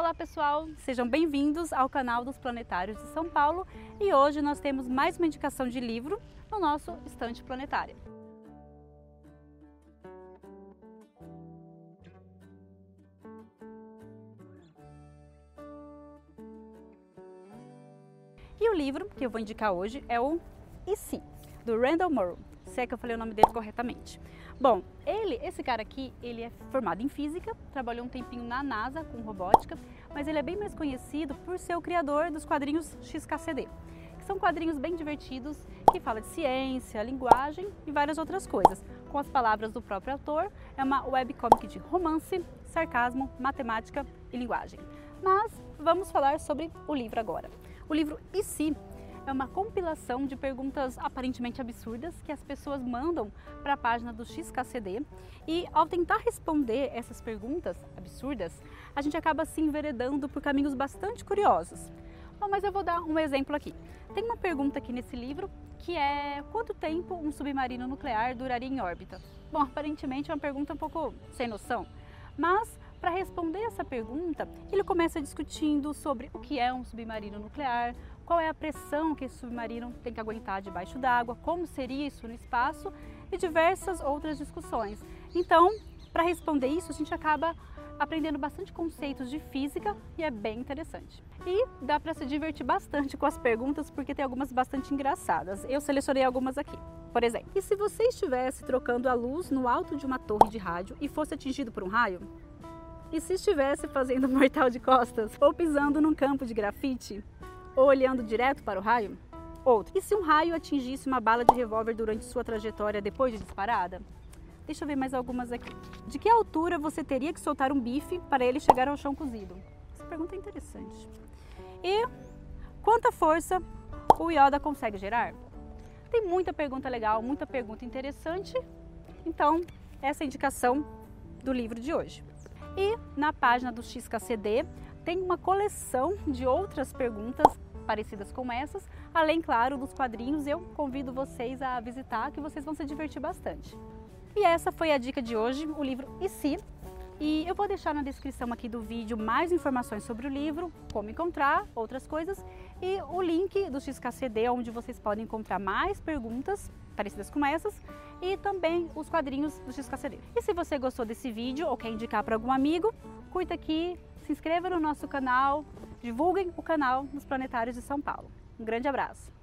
Olá pessoal, sejam bem-vindos ao canal dos Planetários de São Paulo e hoje nós temos mais uma indicação de livro no nosso estante planetária. E o livro que eu vou indicar hoje é o E Se, do Randall Morrow, se é que eu falei o nome dele corretamente. Bom, ele, esse cara aqui, ele é formado em física, trabalhou um tempinho na NASA com robótica, mas ele é bem mais conhecido por ser o criador dos quadrinhos XKCD, que são quadrinhos bem divertidos que falam de ciência, linguagem e várias outras coisas. Com as palavras do próprio autor, é uma webcomic de romance, sarcasmo, matemática e linguagem. Mas vamos falar sobre o livro agora. O livro E Se é uma compilação de perguntas aparentemente absurdas que as pessoas mandam para a página do XKCD e ao tentar responder essas perguntas absurdas, a gente acaba se enveredando por caminhos bastante curiosos. Bom, mas eu vou dar um exemplo aqui. Tem uma pergunta aqui nesse livro que é quanto tempo um submarino nuclear duraria em órbita? Bom, aparentemente é uma pergunta um pouco sem noção, mas para responder essa pergunta, ele começa discutindo sobre o que é um submarino nuclear, qual é a pressão que esse submarino tem que aguentar debaixo d'água, como seria isso no espaço e diversas outras discussões. Então, para responder isso, a gente acaba aprendendo bastante conceitos de física e é bem interessante. E dá para se divertir bastante com as perguntas porque tem algumas bastante engraçadas. Eu selecionei algumas aqui. Por exemplo, e se você estivesse trocando a luz no alto de uma torre de rádio e fosse atingido por um raio? E se estivesse fazendo um mortal de costas ou pisando num campo de grafite? Ou olhando direto para o raio? Outro. E se um raio atingisse uma bala de revólver durante sua trajetória depois de disparada? Deixa eu ver mais algumas aqui. De que altura você teria que soltar um bife para ele chegar ao chão cozido? Essa pergunta é interessante. E quanta força o Yoda consegue gerar? Tem muita pergunta legal, muita pergunta interessante. Então, essa é a indicação do livro de hoje. E na página do XKCD tem uma coleção de outras perguntas parecidas com essas, além, claro, dos quadrinhos. Eu convido vocês a visitar, que vocês vão se divertir bastante. E essa foi a dica de hoje, o livro E Se? E eu vou deixar na descrição aqui do vídeo mais informações sobre o livro, como encontrar, outras coisas, e o link do XKCD, onde vocês podem encontrar mais perguntas parecidas com essas, e também os quadrinhos do XKCD. E se você gostou desse vídeo ou quer indicar para algum amigo, curta aqui, se inscreva no nosso canal, divulguem o canal dos Planetários de São Paulo. Um grande abraço!